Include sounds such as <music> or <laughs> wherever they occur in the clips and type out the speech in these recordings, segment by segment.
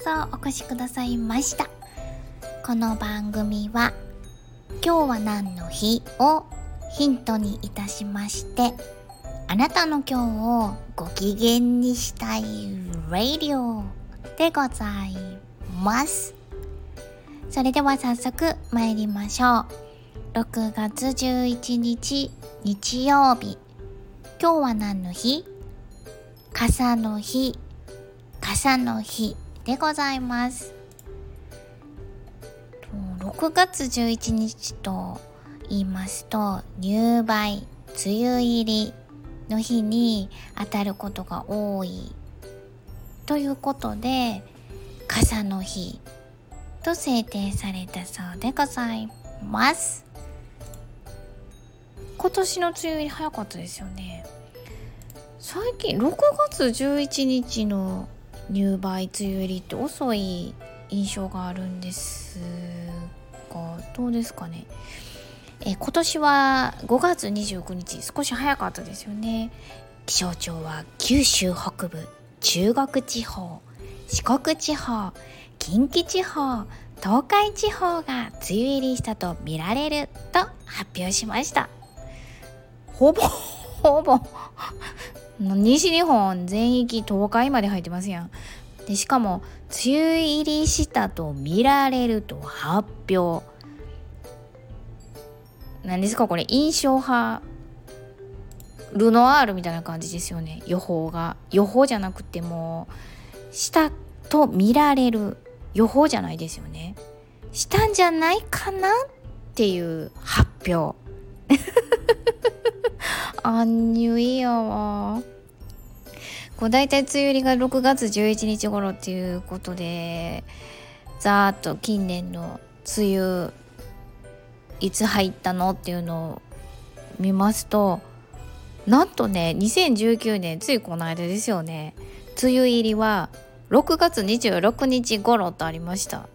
そお越しくださいました。この番組は今日は何の日をヒントにいたしましてあなたの今日をご機嫌にしたいラディオでございます。それでは早速参りましょう。6月11日日曜日。今日は何の日？傘の日。傘の日。でございます。6月11日と言いますと入梅梅雨入りの日に当たることが多いということで傘の日と制定されたそうでございます。今年の梅雨入り早かったですよね。最近6月11日の入梅梅雨入りって遅い印象があるんですがどうですかね。え今年は5月29日少し早かったですよね。気象庁は九州北部中国地方四国地方近畿地方東海地方が梅雨入りしたと見られると発表しました。ほぼほぼ西日本全域東海まで入ってますやん。でしかも梅雨入りしたと見られると発表。何ですかこれ。印象派ルノアールみたいな感じですよね。予報が。予報じゃなくてもしたと見られる。予報じゃないですよね。したんじゃないかなっていう発表。アンニュイヤは。こう大体梅雨入りが6月11日頃っていうことでざーっと近年の梅雨いつ入ったのっていうのを見ますとなんとね2019年ついこの間ですよね。梅雨入りは6月26日頃とありました。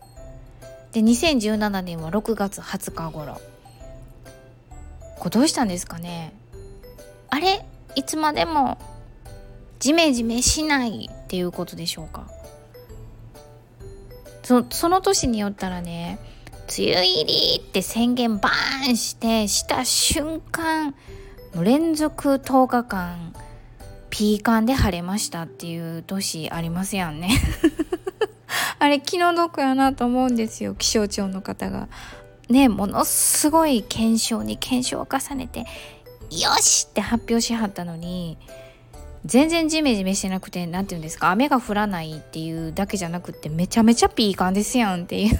で2017年は6月20日頃。これどうしたんですかね。あれ？いつまでもジメジメしないっていうことでしょうか？そその年によったらね梅雨入りって宣言バーンしてした瞬間連続10日間ピーカンで晴れましたっていう年ありますやんね。<laughs> あれ気の毒やなと思うんですよ気象庁の方が。ねものすごい検証に検証を重ねてよしって発表しはったのに全然ジメジメしてなくて何て言うんですか雨が降らないっていうだけじゃなくってめちゃめちゃピーカンですやんっていう。<laughs>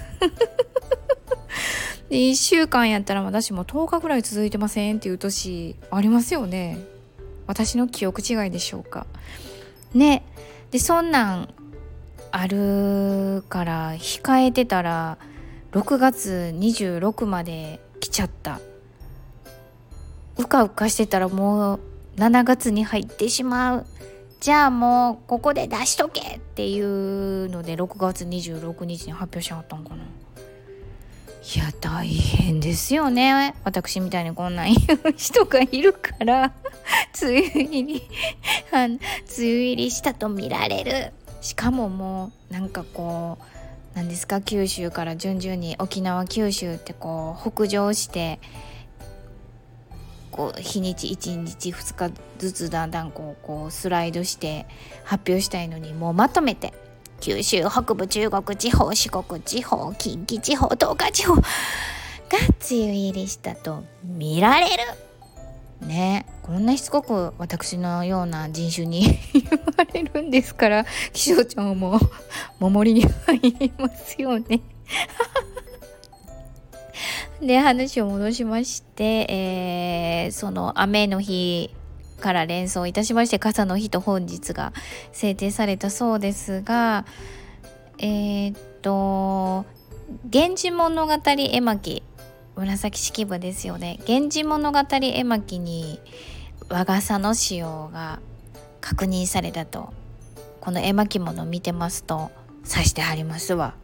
で1週間やったら私も10日ぐらい続いてませんっていう年ありますよね。私の記憶違いでしょうか。ね。でそんなんあるから控えてたら6月26まで来ちゃった。うかうかしてたらもう7月に入ってしまう。じゃあもうここで出しとけっていうので6月26日に発表しはったんかな。いや大変ですよね。私みたいにこんなん言う人がいるから。<laughs> 梅雨入り。梅雨入りしたと見られる。しかももうなんかこう何ですか？九州から順々に沖縄九州ってこう北上してこう日にち1日2日ずつだんだんこうこうスライドして発表したいのにもうまとめて九州北部中国地方四国地方近畿地方東海地方。が梅雨入りしたと。見られる？ね。こんなしつこく私のような人種に言われるんですから気象庁も守りに入りますよね。で話を戻しまして、えー、その雨の日から連想いたしまして傘の日と本日が制定されたそうですがえー、っと「源氏物語絵巻」紫式部ですよね「源氏物語絵巻」に和傘の使用が確認されたとこの絵巻物見てますと指してはりますわ。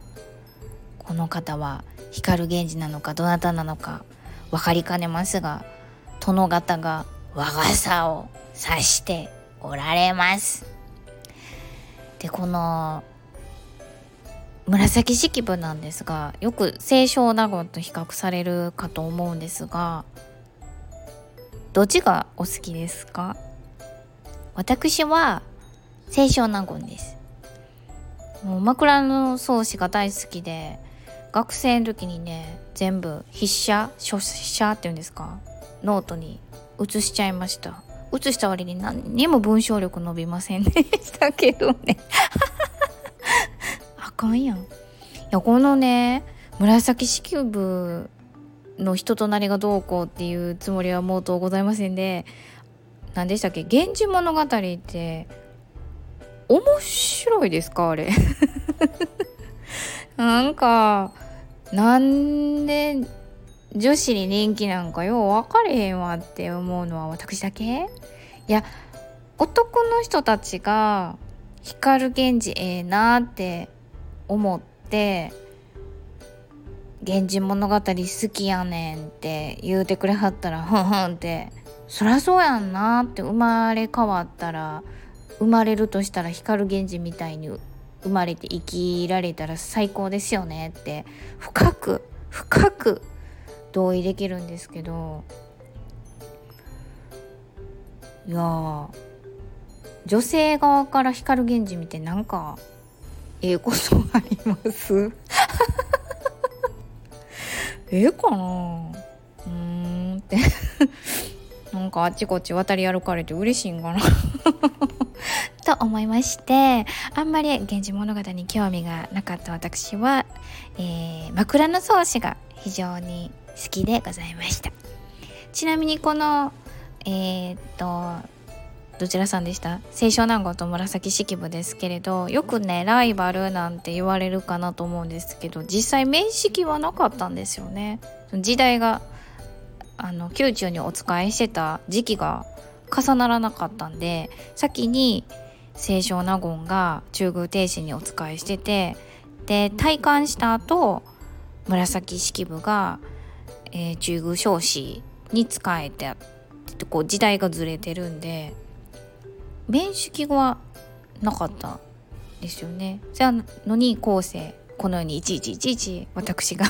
この方は光源氏なのかどなたなのか分かりかねますが殿方が和傘を指しておられます。でこの紫式部なんですがよく清少納言と比較されるかと思うんですがどっちがお好きですか？私は清少納言ですもう枕草子が大好きで学生の時にね全部筆写書写っていうんですか？ノートに写しちゃいました。写した割に何にも文章力伸びませんで <laughs> したけどね。<laughs> あかんやん。いやこのね紫式部の人となりがどうこうっていうつもりはもうとございませんで何でしたっけ「源氏物語」って面白いですか？あれ。<laughs> なんかなんで女子に人気なんかよう分かれへんわって思うのは私だけ？いや男の人たちが光源氏ええなって思って「源氏物語好きやねん」って言うてくれはったらふんふんってそりゃそうやんなって生まれ変わったら生まれるとしたら光源氏みたいに生まれて生きられたら最高ですよねって深く深く同意できるんですけどいや女性側から光源氏見てなんかええことあります？<laughs> ええかな？うんって。<laughs> なんかあっちこっち渡り歩かれて嬉しいんかな？と思いましてあんまり「源氏物語」に興味がなかった私は、えー、枕草子が非常に好きでございました。ちなみにこのえー、っとどちらさんでした？清少納言と紫式部ですけれどよくねライバルなんて言われるかなと思うんですけど実際面識はなかったんですよね。時代があの宮中にお仕えしてた時期が重ならなかったんで先に清少納言が中宮停止にお仕えしててで退官した後紫式部が、えー、中宮彰子に仕えてこう時代がずれてるんで面識はなかったですよね。じゃあのに後世このようにいちいちいちいち私が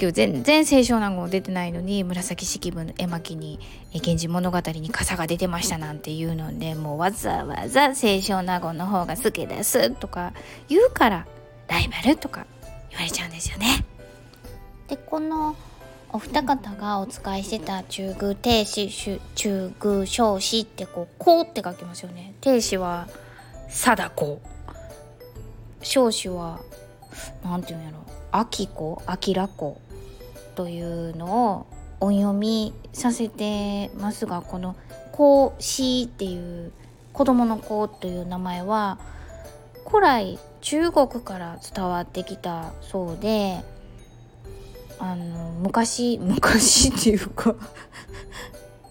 今日全然清少納言出てないのに紫式部の絵巻に「源氏物語」に傘が出てましたなんていうのでもうわざわざ清少納言の方が好きですとか言うからライバルとか言われちゃうんですよね。でこのお二方がお使いしてた中宮停止中宮少子ってこう「こう」って書きますよね。停止は貞子。少子は何て言うんやろ秋子明子というのを音読みさせてますがこの「こうし」っていう子供の子という名前は古来中国から伝わってきたそうであの昔 <laughs> 昔っていうか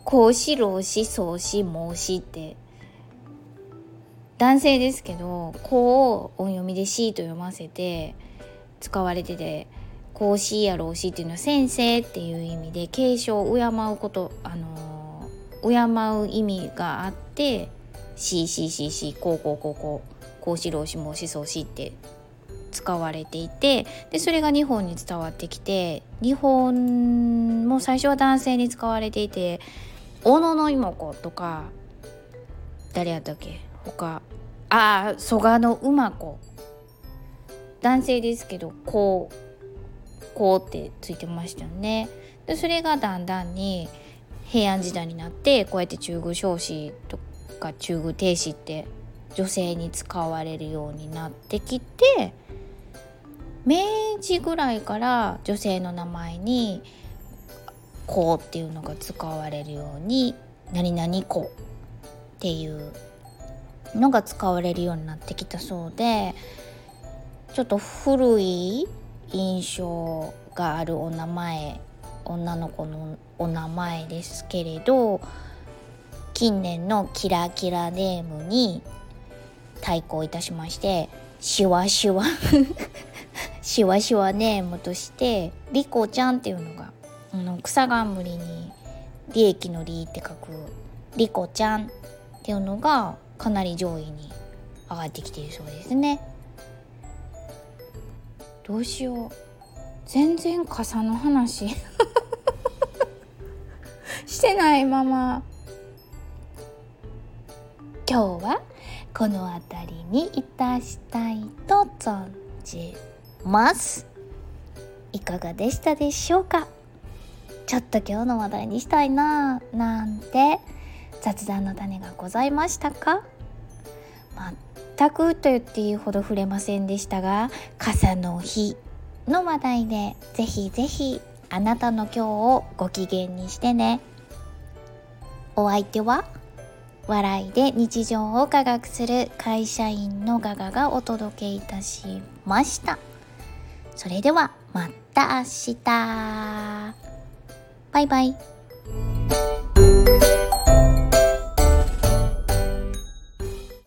孔子老子宗子孟子って男性ですけど「子」を音読みで「し」と読ませて使われてて「孔子や老子」っていうのは先生っていう意味で継承を敬うことあの敬う意味があって「し」「し」「し」「し」「こうこうこうこう」「孔子老子孟子宗子」って使われていてでそれが日本に伝わってきて日本も最初は男性に使われていて小野の妹子とか誰やったっけ？他。ああ蘇我の馬子。男性ですけどこうこうってついてましたよね。でそれがだんだんに平安時代になってこうやって中宮彰子とか中宮停止って女性に使われるようになってきて明治ぐらいから女性の名前に「子」っていうのが使われるように「何々子」っていうのが使われるようになってきたそうでちょっと古い印象があるお名前女の子のお名前ですけれど近年のキラキラネームに対抗いたしましてシュワシュワ <laughs> シワシワネームとしてリコちゃんっていうのがあの草冠に利益の利って書くリコちゃんっていうのがかなり上位に上がってきているそうですね。どうしよう。全然傘の話。<laughs> してないまま。今日はこの辺りにいたしたいと存じます。いかがでしたでしょうか？ちょっと今日の話題にしたいななんて雑談の種がございましたか？全くと言っていいほど触れませんでしたが傘の日の話題でぜひぜひあなたの今日をご機嫌にしてね。お相手は笑いで日常を科学する会社員のガガがお届けいたしました。それではまた明日。バイバイ。